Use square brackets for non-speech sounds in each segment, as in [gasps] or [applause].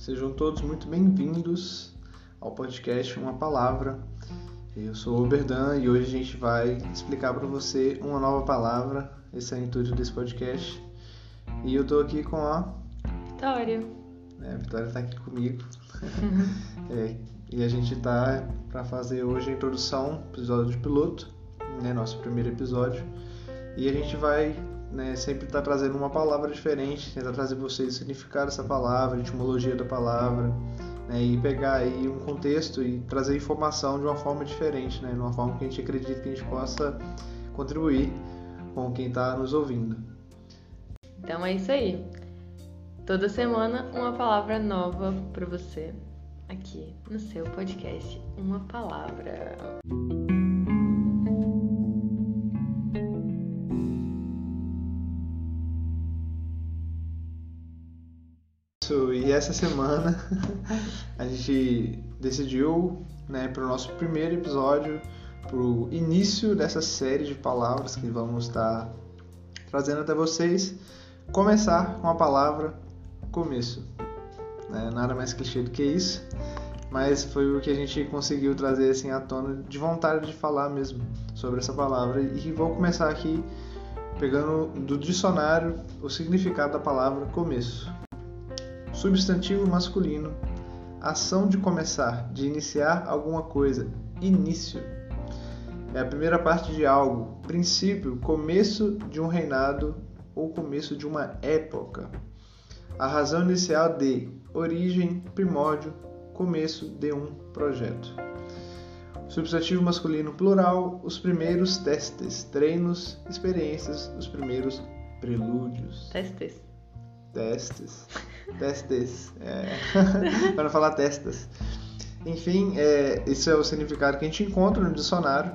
Sejam todos muito bem-vindos ao podcast Uma Palavra. Eu sou o Berdan e hoje a gente vai explicar para você uma nova palavra. Esse é o intuito desse podcast. E eu estou aqui com a Vitória. É, a Vitória está aqui comigo. [laughs] é, e a gente está para fazer hoje a introdução, episódio de piloto, né, nosso primeiro episódio. E a gente vai né, sempre estar tá trazendo uma palavra diferente, tentar trazer para vocês o significado dessa palavra, a etimologia da palavra, né, e pegar aí um contexto e trazer informação de uma forma diferente, né, de uma forma que a gente acredita que a gente possa contribuir com quem está nos ouvindo. Então é isso aí. Toda semana uma palavra nova para você aqui no seu podcast Uma Palavra. E essa semana [laughs] a gente decidiu, né, para o nosso primeiro episódio, para o início dessa série de palavras que vamos estar trazendo até vocês, começar com a palavra começo. Né? Nada mais clichê do que isso, mas foi o que a gente conseguiu trazer assim à tona de vontade de falar mesmo sobre essa palavra e vou começar aqui pegando do dicionário o significado da palavra começo. Substantivo masculino. Ação de começar, de iniciar alguma coisa. Início. É a primeira parte de algo. Princípio, começo de um reinado ou começo de uma época. A razão inicial de origem, primórdio, começo de um projeto. Substantivo masculino plural, os primeiros testes, treinos, experiências, os primeiros prelúdios. Testes. Testes. Testes. É. [laughs] Para não falar testas. Enfim, é, esse é o significado que a gente encontra no dicionário.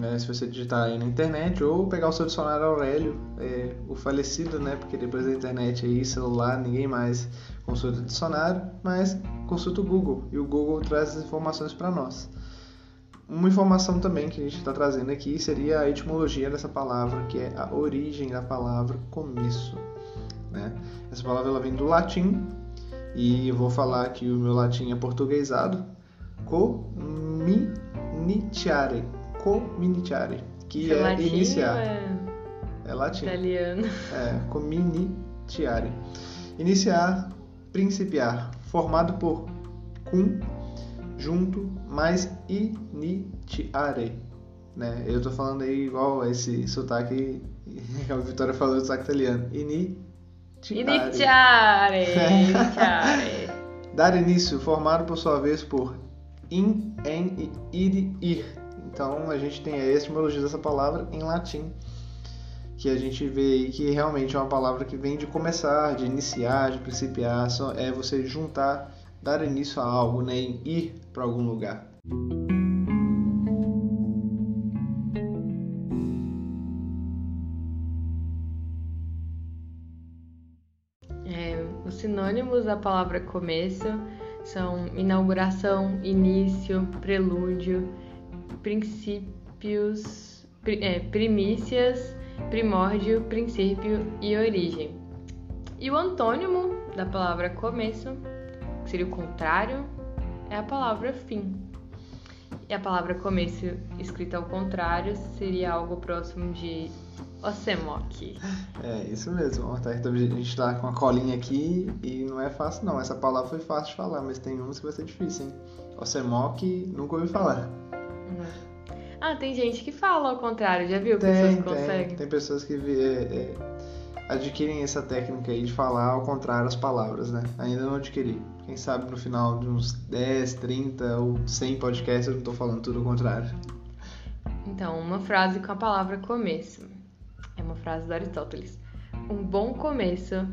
Né, se você digitar aí na internet ou pegar o seu dicionário Aurélio, é, o falecido, né? Porque depois da internet aí, celular, ninguém mais consulta o dicionário, mas consulta o Google e o Google traz as informações para nós. Uma informação também que a gente está trazendo aqui seria a etimologia dessa palavra, que é a origem da palavra começo. Né? Essa palavra ela vem do latim e eu vou falar que o meu latim é portuguesado. Cominiciare. Cominiciare. Que Seu é iniciar. É... é latim. Italiano. É, cominiciare. Iniciar, principiar. Formado por cum, junto, mais iniciare. Né? Eu tô falando aí igual esse sotaque [laughs] que a Vitória falou do sotaque italiano. Ini Iniziare. [laughs] Iniziare. Dar início, formado por sua vez por in, en, id, ir. Então a gente tem a etimologia dessa palavra em latim, que a gente vê aí que realmente é uma palavra que vem de começar, de iniciar, de principiar, é você juntar, dar início a algo, né, em ir para algum lugar. Sinônimos da palavra começo são inauguração, início, prelúdio, princípios, é, primícias, primórdio, princípio e origem. E o antônimo da palavra começo, que seria o contrário, é a palavra fim. E a palavra começo escrita ao contrário seria algo próximo de Osemok. É, isso mesmo. Tá, a gente tá com a colinha aqui e não é fácil não. Essa palavra foi fácil de falar, mas tem uns que vai ser difícil, hein? Osemok, nunca ouvi falar. Ah, tem gente que fala ao contrário, já viu? Tem, pessoas tem, conseguem. Tem pessoas que é, é, adquirem essa técnica aí de falar ao contrário as palavras, né? Ainda não adquiri. Quem sabe no final de uns 10, 30 ou 100 podcasts eu não tô falando tudo ao contrário. Então, uma frase com a palavra começo. Uma frase do Aristóteles. Um bom começo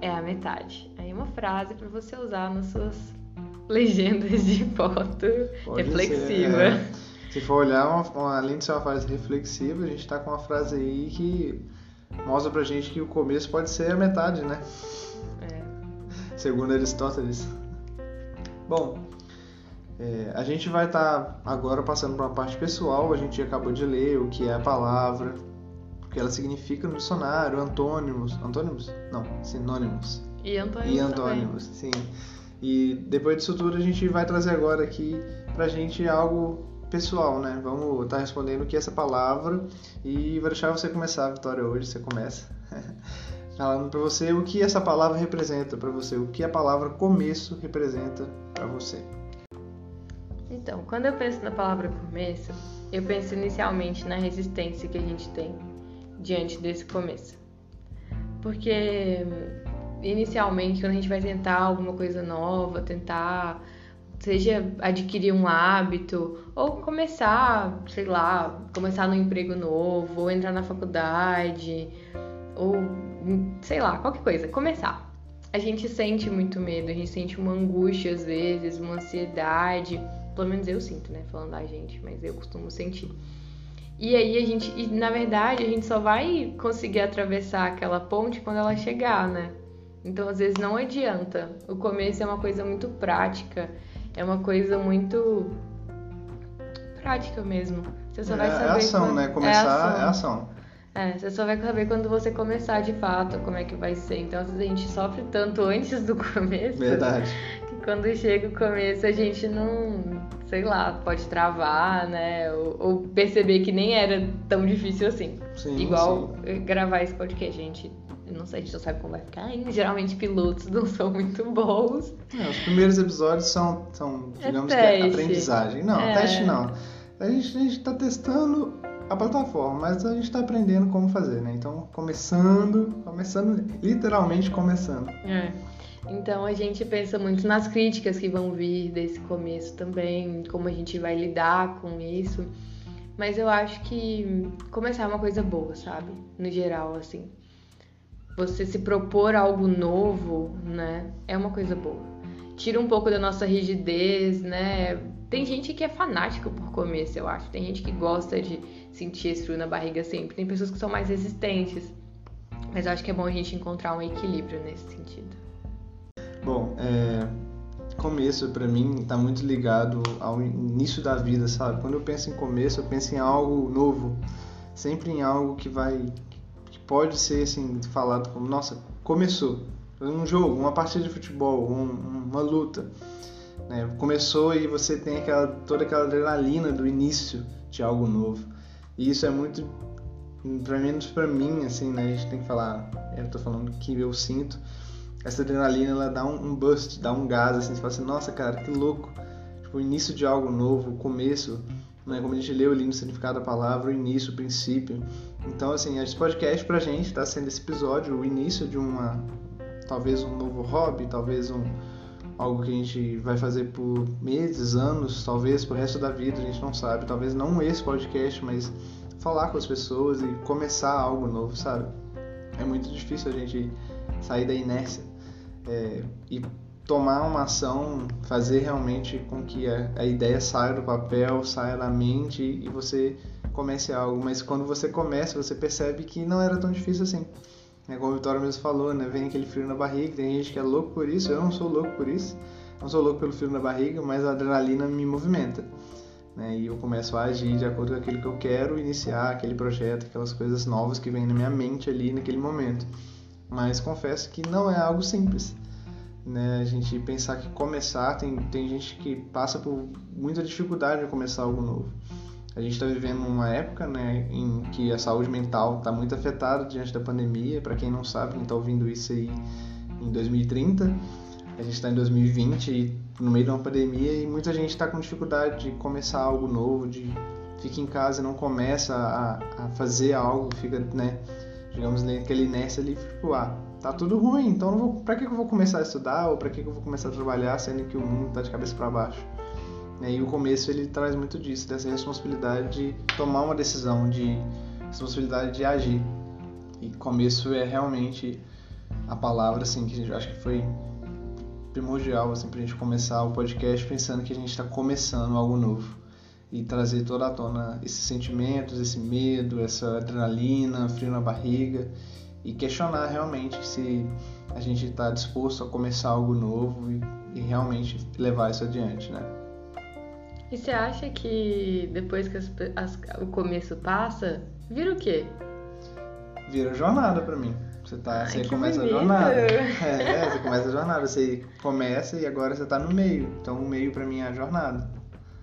é a metade. Aí uma frase para você usar nas suas legendas de foto Pode reflexiva. Ser, é. Se for olhar, uma, uma, além de ser uma frase reflexiva, a gente está com uma frase aí que mostra pra gente que o começo pode ser a metade, né? É. Segundo Aristóteles. Bom, é, a gente vai estar tá agora passando para uma parte pessoal. A gente acabou de ler o que é a palavra, que ela significa no dicionário, antônimos, antônimos? Não, sinônimos. E antônimos. E antônimos, também. sim. E depois disso tudo a gente vai trazer agora aqui pra gente algo pessoal, né? Vamos estar tá respondendo o que é essa palavra e vou deixar você começar, Vitória, hoje você começa. [laughs] Falando para você o que essa palavra representa para você, o que a palavra começo representa para você. Então, quando eu penso na palavra começo, eu penso inicialmente na resistência que a gente tem diante desse começo. Porque inicialmente, quando a gente vai tentar alguma coisa nova, tentar seja adquirir um hábito ou começar, sei lá, começar no emprego novo, ou entrar na faculdade, ou sei lá, qualquer coisa, começar. A gente sente muito medo, a gente sente uma angústia às vezes, uma ansiedade, pelo menos eu sinto, né, falando da gente, mas eu costumo sentir. E aí a gente, e na verdade, a gente só vai conseguir atravessar aquela ponte quando ela chegar, né? Então, às vezes não adianta. O começo é uma coisa muito prática, é uma coisa muito prática mesmo. Você só é, vai saber. É ação, quando... né? Começar é ação. é ação. É, você só vai saber quando você começar de fato como é que vai ser. Então, às vezes a gente sofre tanto [laughs] antes do começo. Verdade. Quando chega o começo a gente não, sei lá, pode travar, né? Ou, ou perceber que nem era tão difícil assim. Sim, Igual sim. gravar esse podcast, gente. Não sei, a gente não sabe como vai ficar ainda. Geralmente pilotos não são muito bons. É, os primeiros episódios são, são é digamos é que, aprendizagem. Não, é. teste não. A gente, a gente tá testando a plataforma, mas a gente está aprendendo como fazer, né? Então, começando, começando, literalmente começando. É. Então a gente pensa muito nas críticas que vão vir desse começo também, como a gente vai lidar com isso. Mas eu acho que começar é uma coisa boa, sabe? No geral, assim. Você se propor algo novo, né? É uma coisa boa. Tira um pouco da nossa rigidez, né? Tem gente que é fanática por começo, eu acho. Tem gente que gosta de sentir esse frio na barriga sempre. Tem pessoas que são mais resistentes. Mas eu acho que é bom a gente encontrar um equilíbrio nesse sentido. Começo para mim está muito ligado ao início da vida, sabe? Quando eu penso em começo, eu penso em algo novo, sempre em algo que vai, que pode ser assim falado como, nossa, começou, um jogo, uma partida de futebol, um, uma luta, né? Começou e você tem aquela toda aquela adrenalina do início de algo novo. E isso é muito, pelo menos para mim, assim, né? A gente tem que falar, eu tô falando que eu sinto, essa adrenalina, ela dá um, um bust, dá um gás, assim, você fala assim, nossa, cara, que louco. Tipo, o início de algo novo, o começo, né? Como a gente leu ali no significado da palavra, o início, o princípio. Então, assim, esse podcast pra gente tá sendo esse episódio, o início de uma, talvez um novo hobby, talvez um algo que a gente vai fazer por meses, anos, talvez pro resto da vida, a gente não sabe. Talvez não esse podcast, mas falar com as pessoas e começar algo novo, sabe? É muito difícil a gente sair da inércia é, e tomar uma ação, fazer realmente com que a, a ideia saia do papel, saia da mente e você comece algo. Mas quando você começa, você percebe que não era tão difícil assim. É como o Vitória mesmo falou, né? Vem aquele frio na barriga, tem gente que é louco por isso, eu não sou louco por isso. Não sou louco pelo frio na barriga, mas a adrenalina me movimenta. Né? E eu começo a agir de acordo com aquilo que eu quero, iniciar aquele projeto, aquelas coisas novas que vêm na minha mente ali naquele momento. Mas confesso que não é algo simples. Né? A gente pensar que começar, tem, tem gente que passa por muita dificuldade de começar algo novo. A gente está vivendo uma época né, em que a saúde mental está muito afetada diante da pandemia. Para quem não sabe, quem está ouvindo isso aí em 2030, a gente está em 2020 e no meio de uma pandemia e muita gente está com dificuldade de começar algo novo, de fica em casa e não começa a, a fazer algo, fica, né, digamos, naquela inércia ali, tipo, ah, tá tudo ruim, então não vou, pra que eu vou começar a estudar ou para que eu vou começar a trabalhar sendo que o mundo está de cabeça para baixo? E o começo ele traz muito disso, dessa responsabilidade de tomar uma decisão, de responsabilidade de agir. E começo é realmente a palavra assim que a gente acho que foi primordial assim pra gente começar o podcast pensando que a gente está começando algo novo e trazer toda à tona esses sentimentos, esse medo, essa adrenalina, frio na barriga e questionar realmente se a gente está disposto a começar algo novo e, e realmente levar isso adiante, né? E você acha que depois que as, as, o começo passa, vira o quê? vira jornada pra mim. Você, tá, Ai, você começa bonito. a jornada. É, você começa a jornada. Você começa e agora você tá no meio. Então o meio pra mim é a jornada.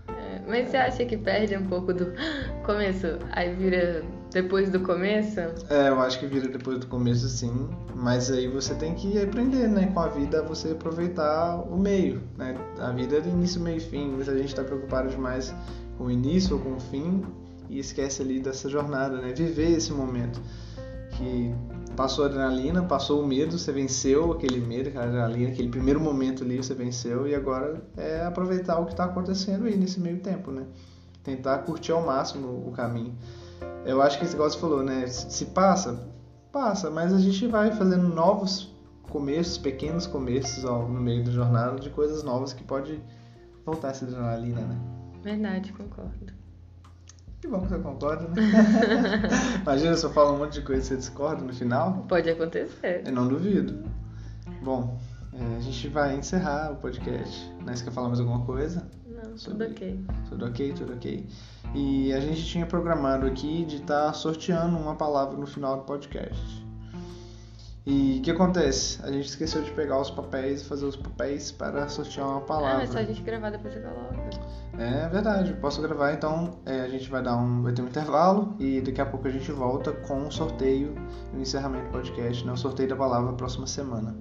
É, mas você acha que perde um pouco do [gasps] começo, aí vira depois do começo? É, eu acho que vira depois do começo sim, mas aí você tem que aprender, né, com a vida, você aproveitar o meio, né? A vida é início, meio e fim. Muita gente está preocupada demais com o início ou com o fim e esquece ali dessa jornada, né? Viver esse momento que passou a adrenalina, passou o medo, você venceu aquele medo, aquela adrenalina, aquele primeiro momento ali você venceu e agora é aproveitar o que está acontecendo aí nesse meio tempo, né? Tentar curtir ao máximo o caminho. Eu acho que esse negócio falou, né? Se passa, passa, mas a gente vai fazendo novos começos, pequenos começos ó, no meio da jornada de coisas novas que pode voltar essa adrenalina, né? Verdade, concordo. Que bom que você concorda, né? [laughs] Imagina se eu falo um monte de coisa e você discorda no final. Pode acontecer. Eu não duvido. Bom, é, a gente vai encerrar o podcast. Né? Você quer falar mais alguma coisa? Não, tudo ok. Tudo ok, tudo ok. E a gente tinha programado aqui de estar sorteando uma palavra no final do podcast. E o que acontece? A gente esqueceu de pegar os papéis e fazer os papéis para sortear uma Ah, palavra. é só a gente gravar depois você coloca. É verdade, eu posso gravar, então é, a gente vai dar um. Vai ter um intervalo e daqui a pouco a gente volta com o sorteio e o encerramento do podcast, né? O sorteio da palavra próxima semana.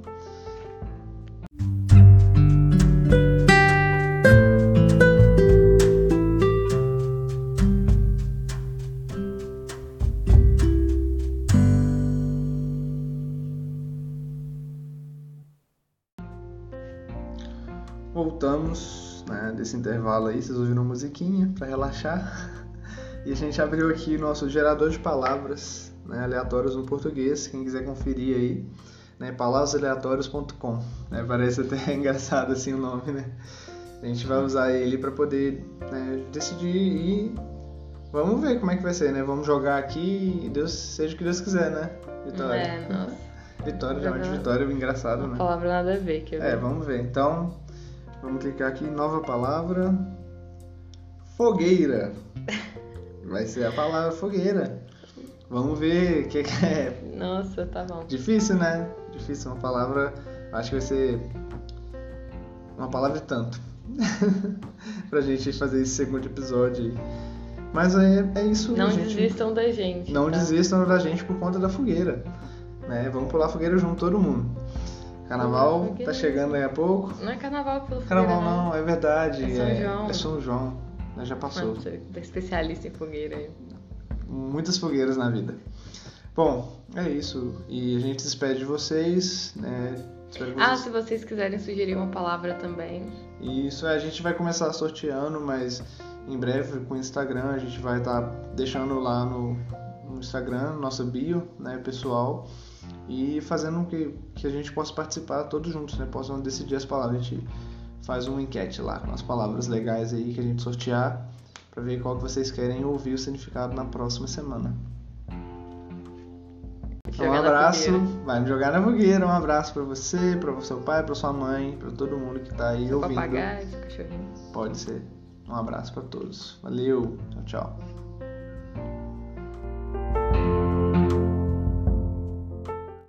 Intervalo aí, vocês ouviram uma musiquinha para relaxar. E a gente abriu aqui nosso gerador de palavras né, aleatórias no português, quem quiser conferir aí, né, palavrasaleatórios.com. Né, parece até [laughs] engraçado assim o nome, né? A gente vai usar ele para poder né, decidir e vamos ver como é que vai ser, né? Vamos jogar aqui e Deus seja o que Deus quiser, né? Vitória. É, nossa. Vitória, realmente Vitória, engraçado, né? Palavra nada a ver, que eu É, vamos ver. Então, vamos clicar aqui, nova palavra. Fogueira. Vai ser a palavra fogueira. Vamos ver o que, que é. Nossa, tá bom. Difícil, né? Difícil, uma palavra. Acho que vai ser uma palavra e tanto. [laughs] pra gente fazer esse segundo episódio aí. Mas é, é isso, Não gente. desistam da gente. Não tá? desistam da gente por conta da fogueira. Né? Vamos pular a fogueira junto, todo mundo. Carnaval fogueira. tá chegando aí a pouco. Não é carnaval pelo Carnaval fogueira, não, é verdade. É São João. É São João. né, Já passou. Você é especialista em fogueira aí. Muitas fogueiras na vida. Bom, é isso. E a gente se despede de vocês. Né? Ah, se vocês quiserem sugerir uma palavra também. Isso, é, a gente vai começar sorteando, mas em breve com o Instagram a gente vai estar deixando lá no, no Instagram, nossa bio, né, pessoal, e fazendo com que, que a gente possa participar todos juntos, né, possam decidir as palavras. A gente faz uma enquete lá com as palavras legais aí que a gente sortear para ver qual que vocês querem ouvir o significado na próxima semana. Então, um abraço, vai me jogar na fogueira. Um abraço para você, para seu pai, para sua mãe, para todo mundo que tá aí Seu ouvindo. papagaio, cachorrinho. Pode ser. Um abraço para todos. Valeu. Tchau, tchau.